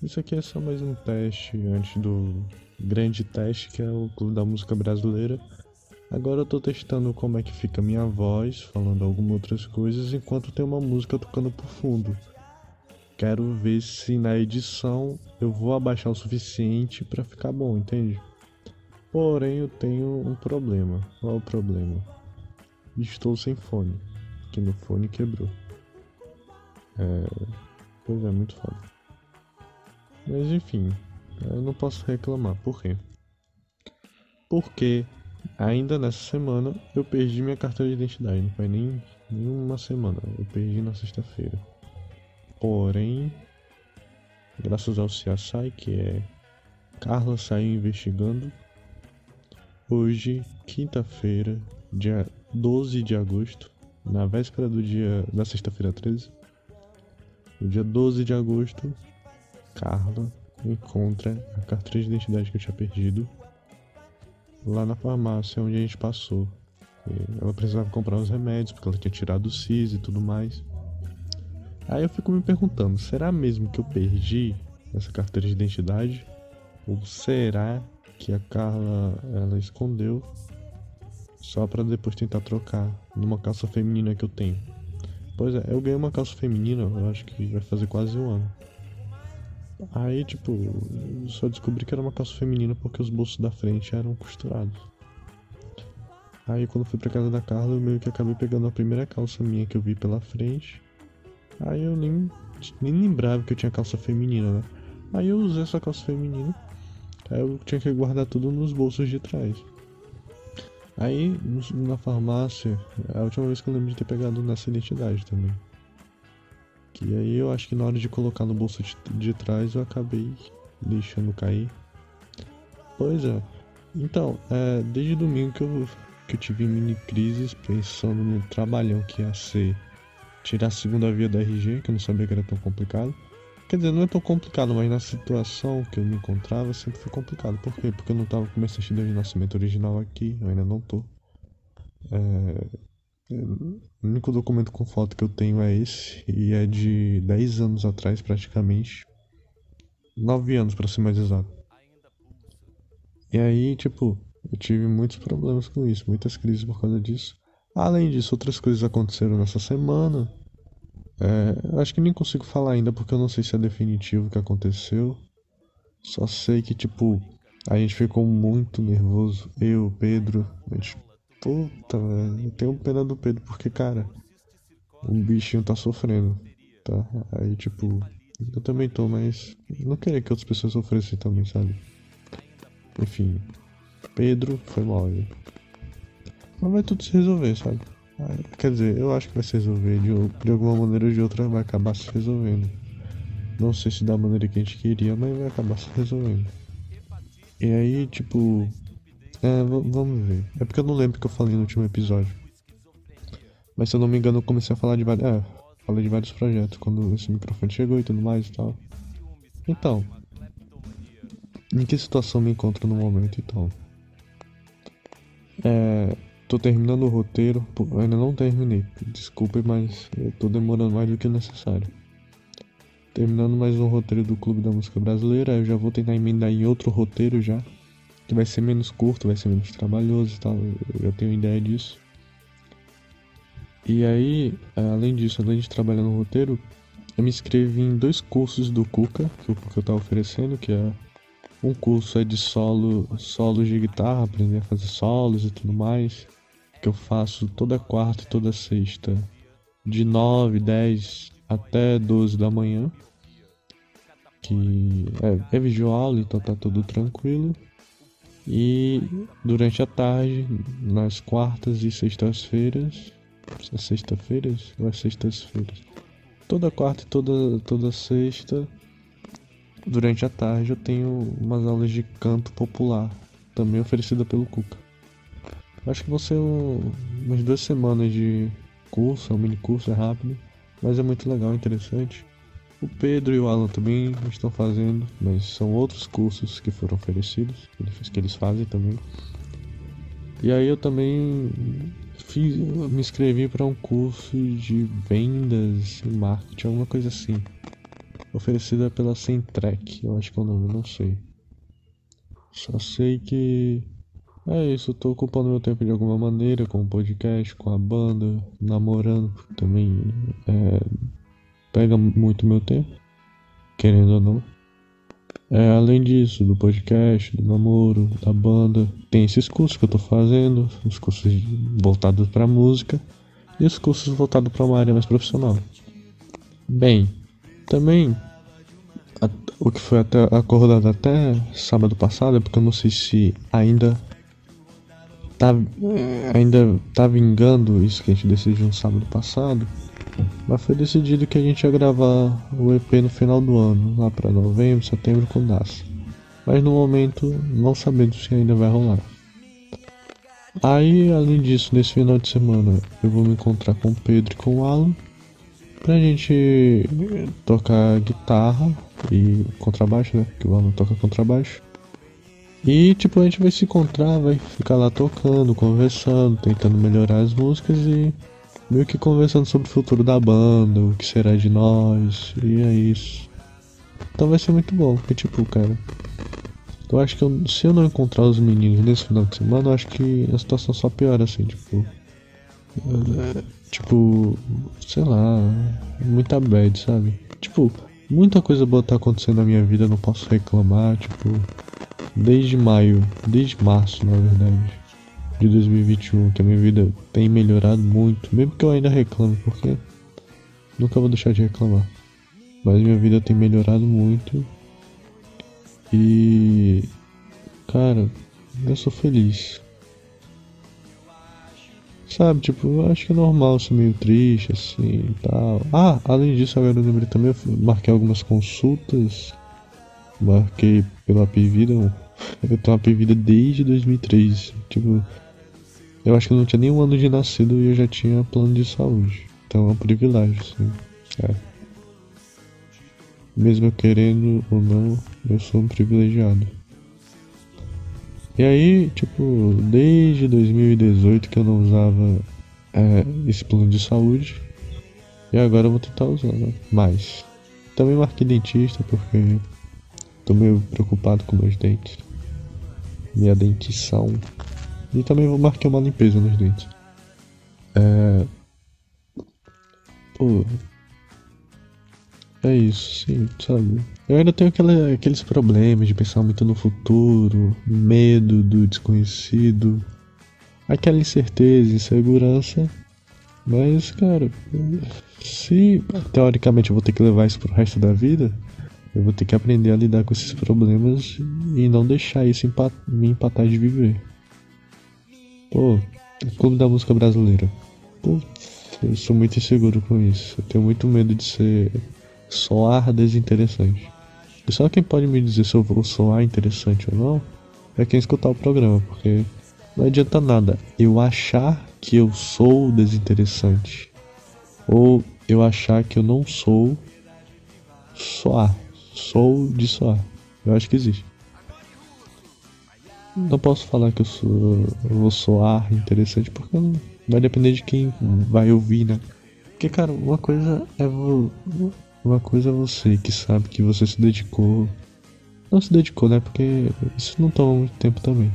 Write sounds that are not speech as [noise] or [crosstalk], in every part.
Isso aqui é só mais um teste antes do grande teste que é o Clube da Música Brasileira. Agora eu tô testando como é que fica minha voz, falando algumas outras coisas, enquanto tem uma música tocando por fundo. Quero ver se na edição eu vou abaixar o suficiente para ficar bom, entende? Porém, eu tenho um problema. Qual é o problema? Estou sem fone, que meu fone quebrou. É. Pois é, muito foda. Mas enfim, eu não posso reclamar. Por quê? Porque ainda nessa semana eu perdi minha carteira de identidade. Não foi nem, nem uma semana. Eu perdi na sexta-feira. Porém, graças ao CSI, que é Carla saiu investigando, hoje, quinta-feira, dia 12 de agosto, na véspera do dia da sexta-feira 13, no dia 12 de agosto, Carla encontra a carteira de identidade que eu tinha perdido lá na farmácia onde a gente passou. Ela precisava comprar os remédios porque ela tinha tirado o CIS e tudo mais. Aí eu fico me perguntando, será mesmo que eu perdi essa carteira de identidade? Ou será que a Carla ela escondeu só para depois tentar trocar numa calça feminina que eu tenho? Pois é, eu ganhei uma calça feminina, eu acho que vai fazer quase um ano. Aí, tipo, só descobri que era uma calça feminina porque os bolsos da frente eram costurados. Aí, quando fui pra casa da Carla, eu meio que acabei pegando a primeira calça minha que eu vi pela frente Aí eu nem, nem lembrava que eu tinha calça feminina, né? Aí eu usei essa calça feminina. Aí eu tinha que guardar tudo nos bolsos de trás. Aí na farmácia, a última vez que eu lembro de ter pegado nessa identidade também. Que aí eu acho que na hora de colocar no bolso de, de trás eu acabei deixando cair. Pois é. Então, é, desde domingo que eu, que eu tive mini crises pensando no trabalhão que ia ser tirar a segunda via da RG, que eu não sabia que era tão complicado. Quer dizer, não é tão complicado, mas na situação que eu me encontrava sempre foi complicado. Por quê? Porque eu não tava com minha certidão de nascimento original aqui, eu ainda não tô. É... O único documento com foto que eu tenho é esse, e é de 10 anos atrás praticamente. 9 anos para ser mais exato. E aí, tipo, eu tive muitos problemas com isso, muitas crises por causa disso. Além disso, outras coisas aconteceram nessa semana. É, acho que nem consigo falar ainda porque eu não sei se é definitivo o que aconteceu. Só sei que, tipo, a gente ficou muito nervoso. Eu, Pedro, a gente. Puta, velho. Eu tenho pena do Pedro porque, cara, o bichinho tá sofrendo, tá? Aí, tipo, eu também tô, mas não queria que outras pessoas sofressem também, sabe? Enfim, Pedro foi mal. Mas vai tudo se resolver, sabe? Quer dizer, eu acho que vai se resolver. De, de alguma maneira ou de outra vai acabar se resolvendo. Não sei se da maneira que a gente queria, mas vai acabar se resolvendo. E aí, tipo. É, vamos ver. É porque eu não lembro que eu falei no último episódio. Mas se eu não me engano, eu comecei a falar de vários. É, falei de vários projetos quando esse microfone chegou e tudo mais e tal. Então. Em que situação me encontro no momento, então? É Tô terminando o roteiro, ainda não terminei, desculpe, mas eu tô demorando mais do que necessário. Terminando mais um roteiro do Clube da Música Brasileira, eu já vou tentar emendar em outro roteiro já, que vai ser menos curto, vai ser menos trabalhoso e tal, eu tenho ideia disso. E aí, além disso, além de trabalhar no roteiro, eu me inscrevi em dois cursos do Cuca, que o Cuca tá oferecendo, que é um curso é de solo, solos de guitarra, aprender a fazer solos e tudo mais que eu faço toda quarta e toda sexta, de 9, 10 até 12 da manhã. Que é, é visual, então tá tudo tranquilo. E durante a tarde, nas quartas e sextas-feiras. Sexta-feiras? Ou é sextas-feiras? Toda quarta e toda, toda sexta, durante a tarde, eu tenho umas aulas de canto popular, também oferecida pelo Cuca. Acho que vão ser um, umas duas semanas de curso, é um mini curso, é rápido, mas é muito legal, interessante. O Pedro e o Alan também estão fazendo, mas são outros cursos que foram oferecidos, que eles fazem também. E aí eu também fiz, me inscrevi para um curso de vendas e marketing, alguma coisa assim. Oferecida pela Centrec, eu acho que é o nome, não sei. Só sei que é isso, eu tô ocupando meu tempo de alguma maneira, com o podcast, com a banda, namorando também. É, pega muito meu tempo, querendo ou não. É, além disso, do podcast, do namoro, da banda, tem esses cursos que eu tô fazendo, os cursos voltados para música e os cursos voltados para uma área mais profissional. Bem, também a, o que foi até acordado até sábado passado, é porque eu não sei se ainda tá ainda tá vingando isso que a gente decidiu no sábado passado mas foi decidido que a gente ia gravar o EP no final do ano, lá para novembro, setembro com DAS. Mas no momento não sabemos se ainda vai rolar. Aí, além disso, nesse final de semana eu vou me encontrar com o Pedro e com o Alan pra gente tocar guitarra e contrabaixo, né? Que o Alan toca contrabaixo. E tipo, a gente vai se encontrar, vai ficar lá tocando, conversando, tentando melhorar as músicas e meio que conversando sobre o futuro da banda, o que será de nós, e é isso. Então vai ser muito bom, porque tipo, cara, eu acho que eu, se eu não encontrar os meninos nesse final de semana, eu acho que a situação só piora assim, tipo. Tipo, sei lá, muita bad, sabe? Tipo, muita coisa boa tá acontecendo na minha vida, eu não posso reclamar, tipo, desde maio, desde março, na verdade de 2021, que a minha vida tem melhorado muito, mesmo que eu ainda reclame, porque nunca vou deixar de reclamar. Mas minha vida tem melhorado muito e cara, eu sou feliz. Sabe, tipo, eu acho que é normal ser meio triste assim e tal. Ah, além disso, agora eu lembrei também, eu marquei algumas consultas. Marquei pela Vida. [laughs] Eu tenho uma Vida desde 2003. Tipo, eu acho que eu não tinha nem um ano de nascido e eu já tinha plano de saúde. Então é um privilégio, sim. É. Mesmo eu querendo ou não, eu sou um privilegiado. E aí, tipo, desde 2018 que eu não usava é, esse plano de saúde. E agora eu vou tentar usar né? mais. Também marquei dentista porque tô meio preocupado com meus dentes. Minha dentição. E também vou marcar uma limpeza nos dentes. É. Pô. É isso, sim, sabe? Eu ainda tenho aquela, aqueles problemas de pensar muito no futuro, medo do desconhecido, aquela incerteza, insegurança. Mas, cara, se teoricamente eu vou ter que levar isso pro resto da vida, eu vou ter que aprender a lidar com esses problemas e não deixar isso me empatar de viver. Pô, Clube da Música Brasileira. Putz, eu sou muito inseguro com isso. Eu tenho muito medo de ser soar desinteressante. E só quem pode me dizer se eu vou soar interessante ou não é quem escutar o programa, porque não adianta nada eu achar que eu sou desinteressante ou eu achar que eu não sou soar. Sou de soar. Eu acho que existe. Não posso falar que eu sou. Eu vou soar interessante porque não, vai depender de quem vai ouvir, né? Porque, cara, uma coisa é vo, uma coisa é você que sabe que você se dedicou. Não se dedicou, né? Porque isso não toma muito tempo também.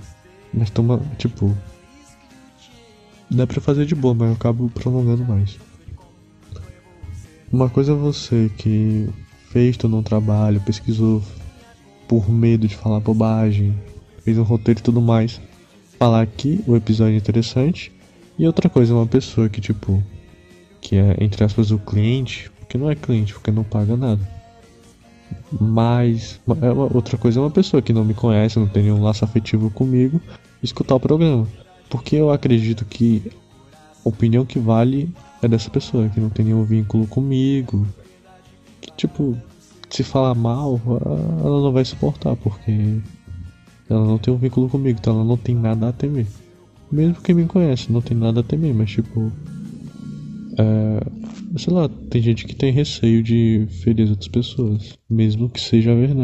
Mas toma, tipo. Dá pra fazer de boa, mas eu acabo prolongando mais. Uma coisa é você que fez todo um trabalho, pesquisou por medo de falar bobagem, fez um roteiro e tudo mais, falar que o episódio é interessante. E outra coisa, uma pessoa que, tipo, que é, entre aspas, o cliente, porque não é cliente, porque não paga nada. Mas, é uma, outra coisa é uma pessoa que não me conhece, não tem nenhum laço afetivo comigo, escutar o programa. Porque eu acredito que a opinião que vale é dessa pessoa, que não tem nenhum vínculo comigo. Que, tipo, se falar mal, ela não vai suportar, porque ela não tem um vínculo comigo, então ela não tem nada a temer. Mesmo quem me conhece, não tem nada a temer, mas tipo. É, sei lá, tem gente que tem receio de ferir as outras pessoas, mesmo que seja verdade.